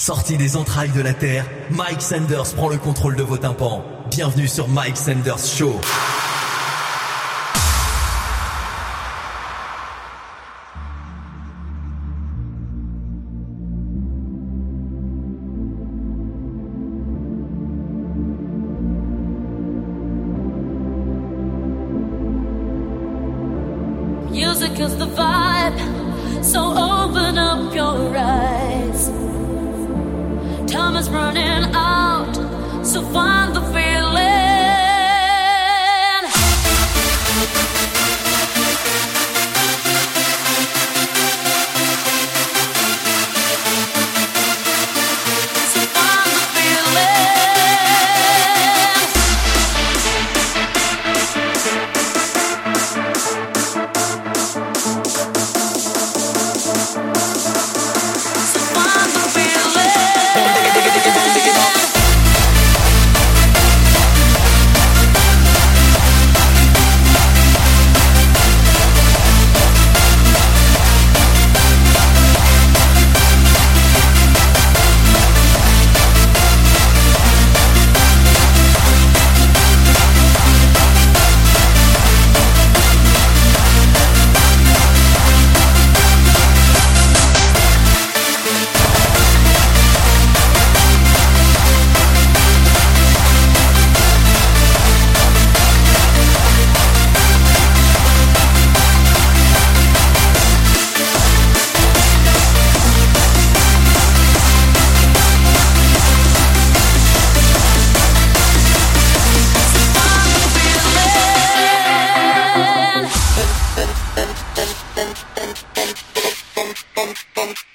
Sorti des entrailles de la Terre, Mike Sanders prend le contrôle de vos tympans. Bienvenue sur Mike Sanders Show. pom, pom, pom, pom, pom, pom.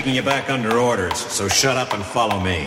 Taking you back under orders, so shut up and follow me.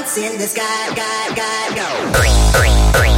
once in the sky, sky, sky, go.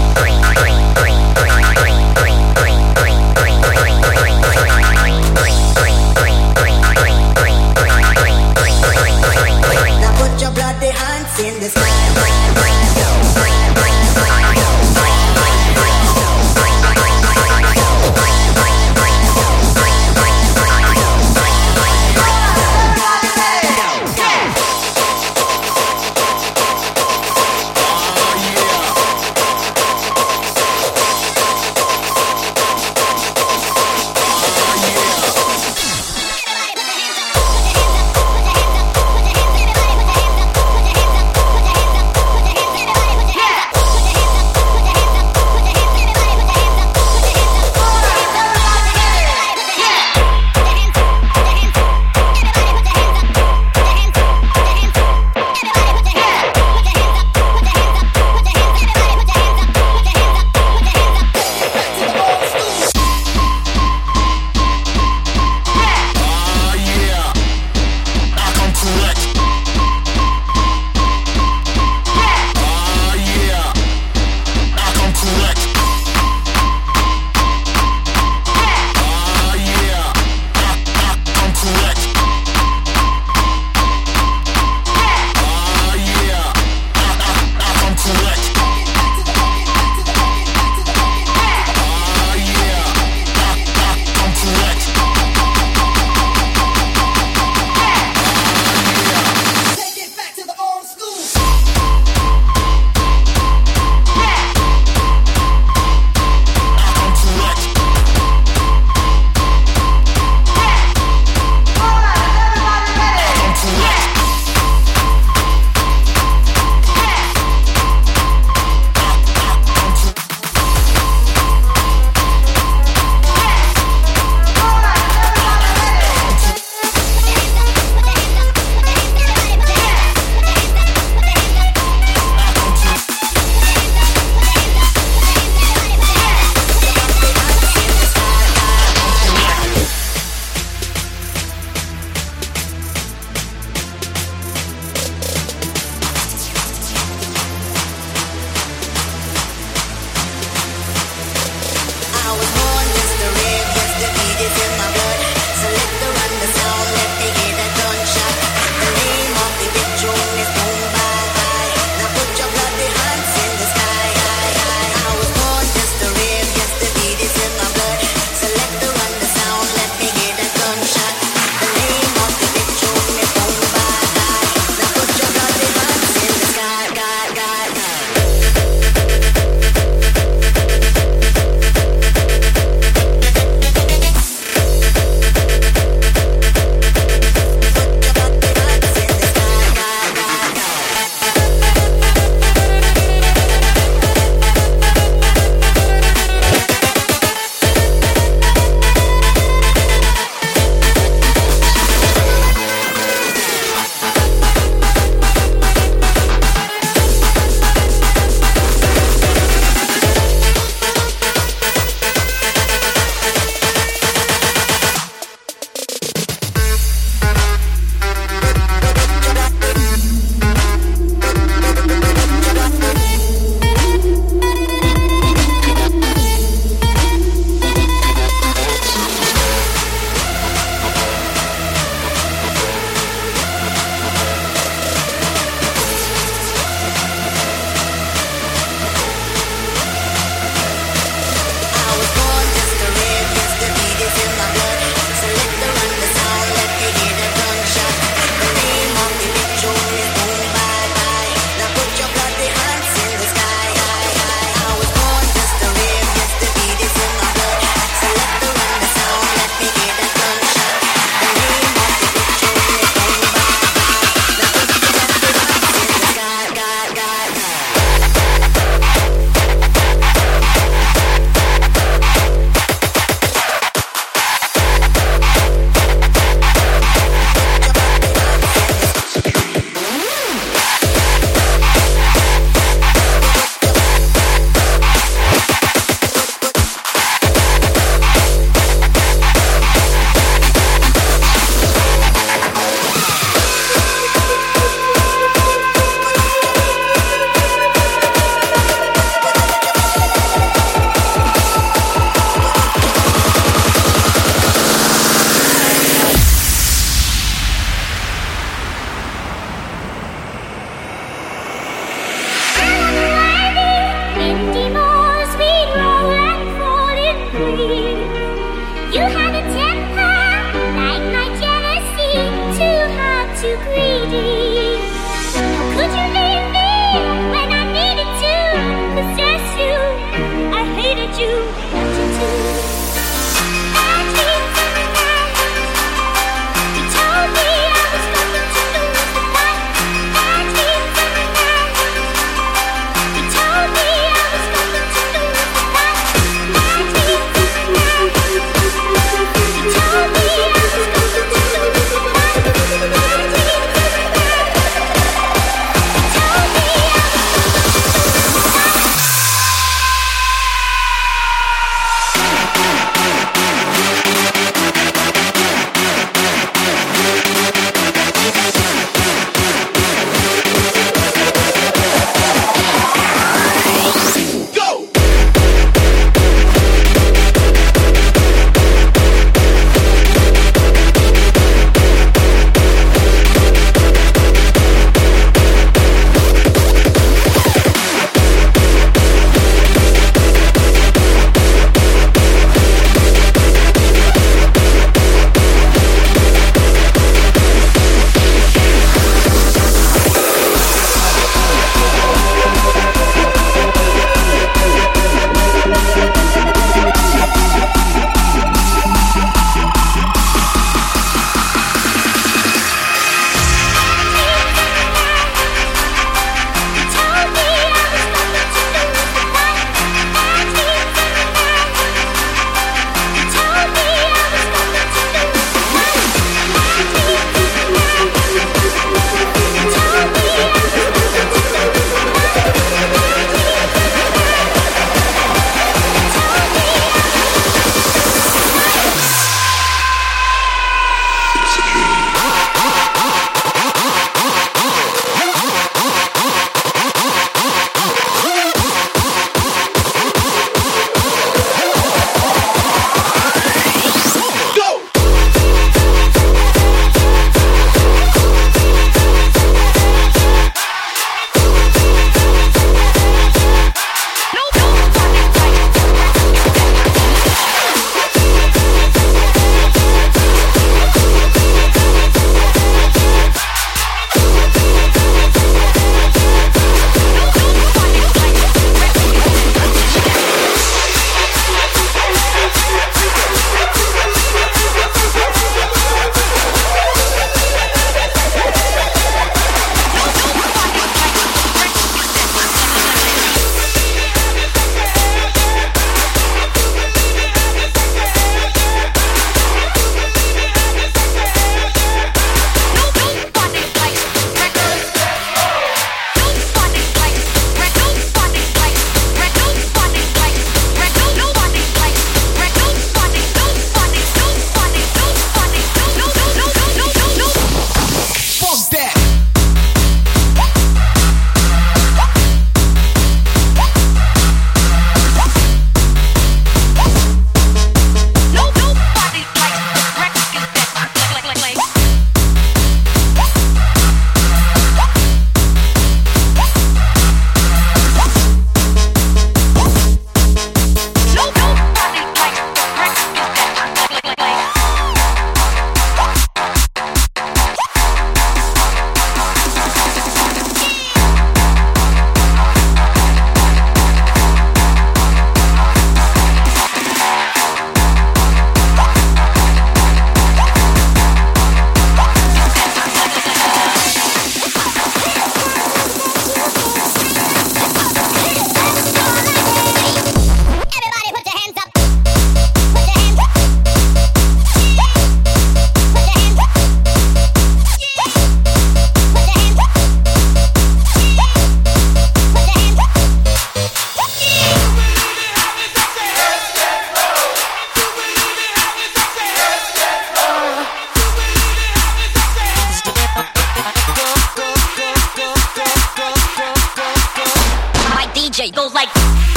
DJ goes like.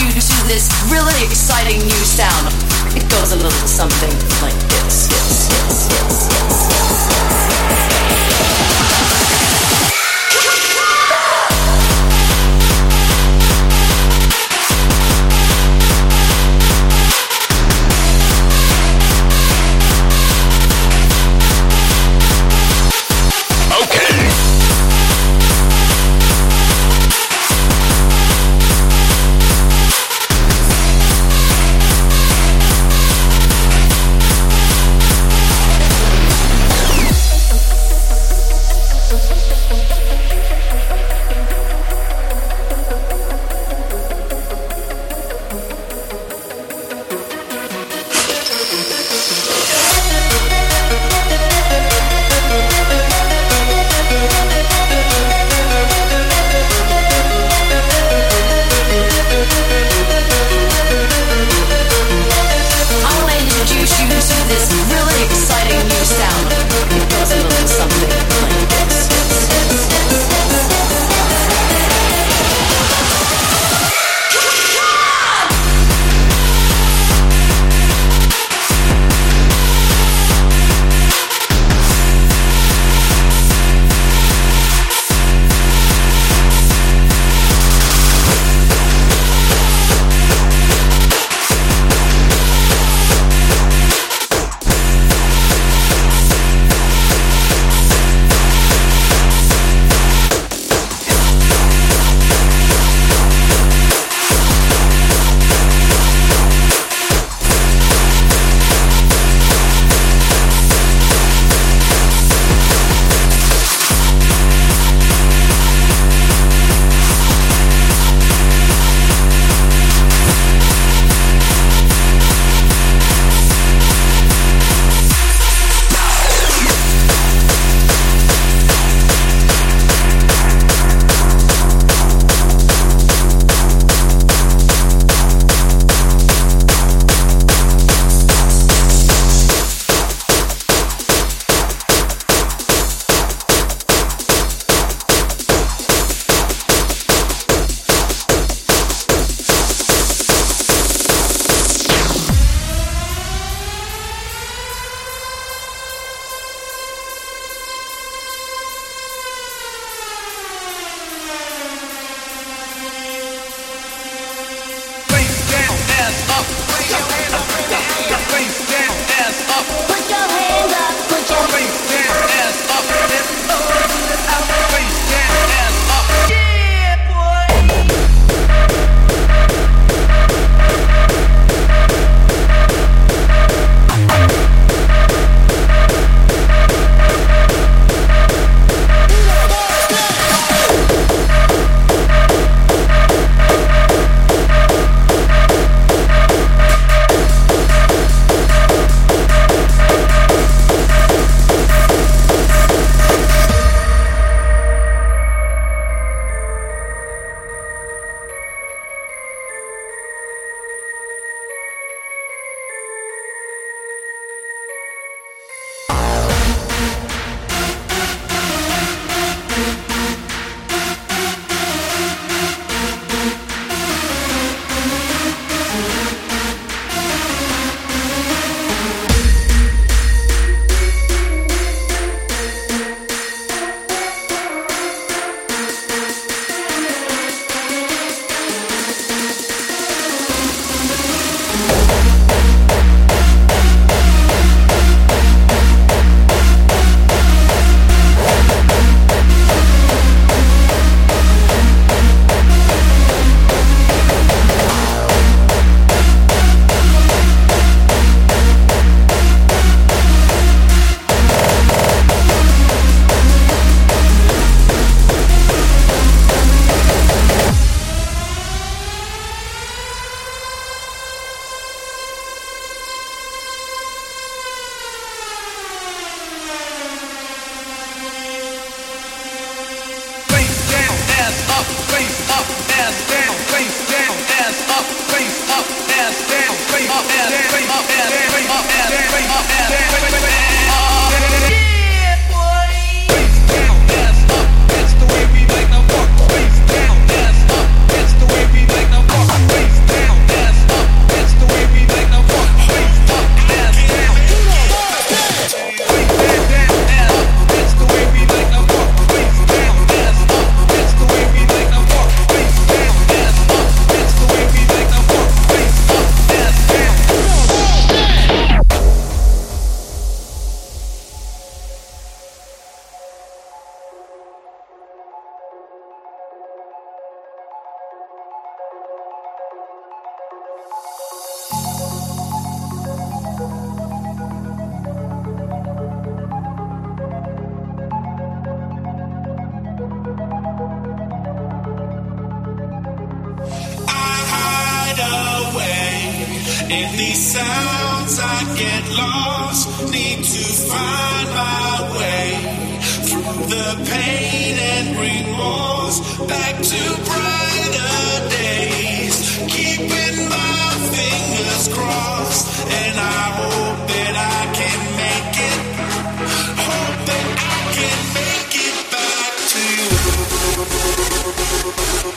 you to this really exciting new sound. It goes a little something like this. this the pain and remorse back to brighter days. Keeping my fingers crossed, and I hope that I can make it. Hope that I can make it back to you.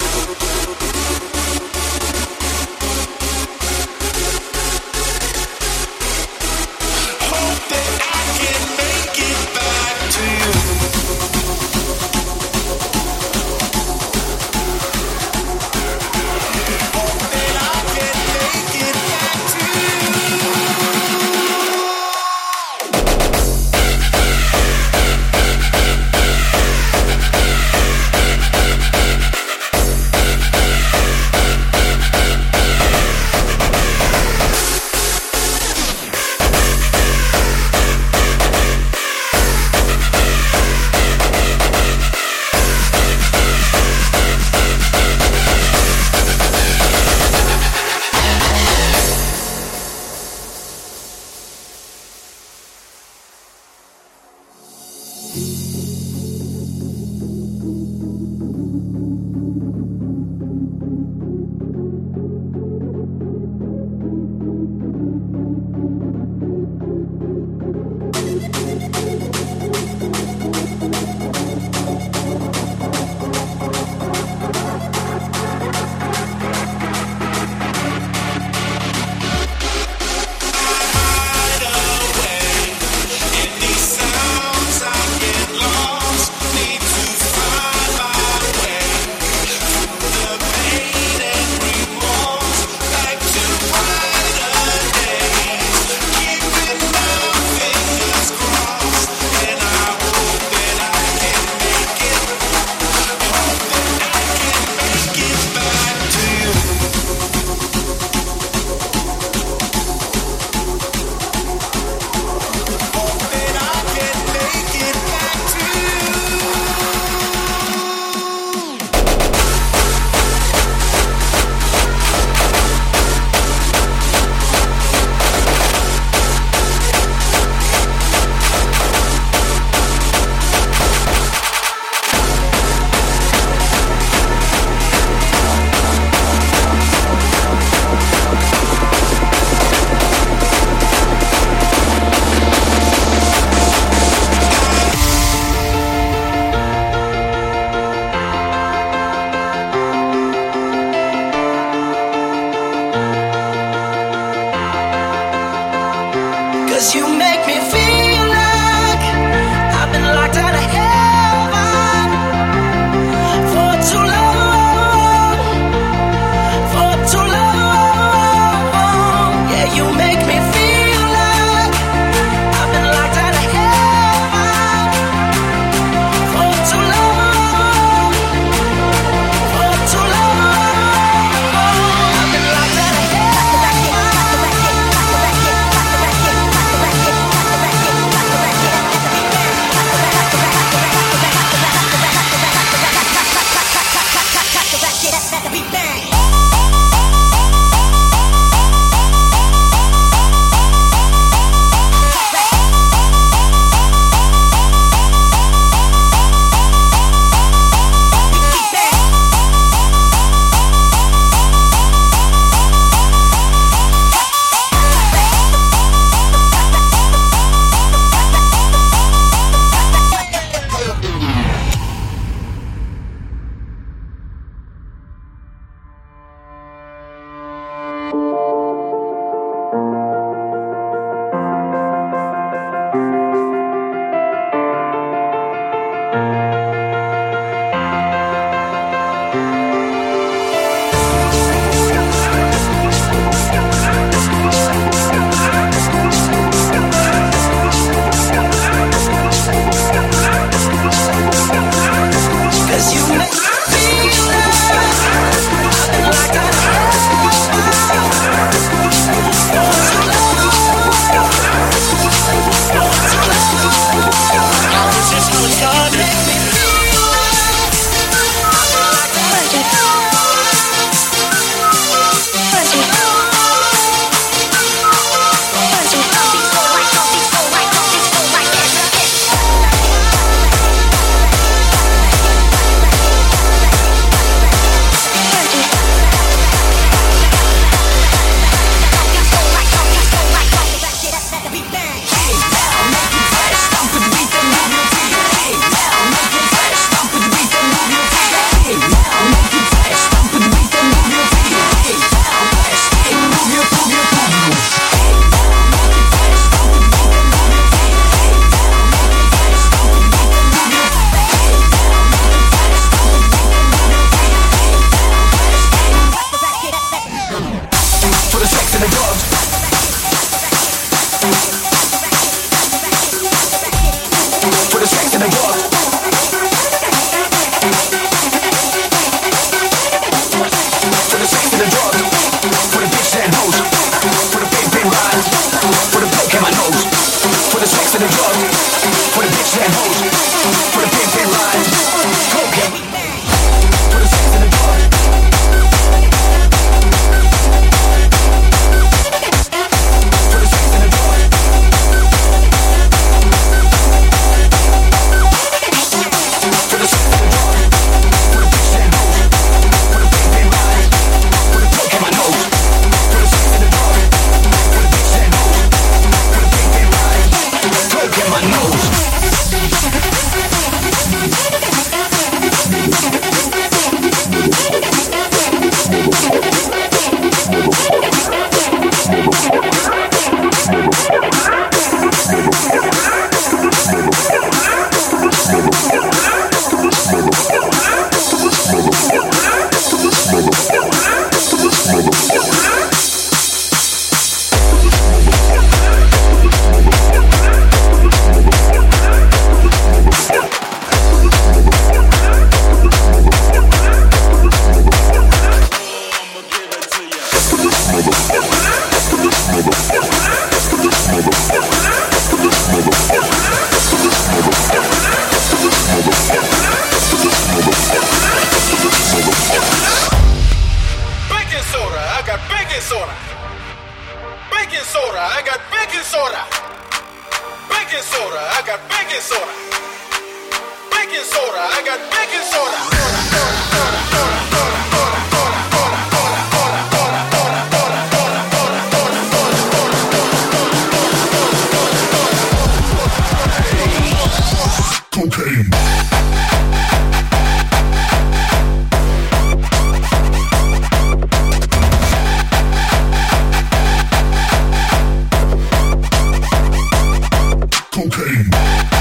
Game.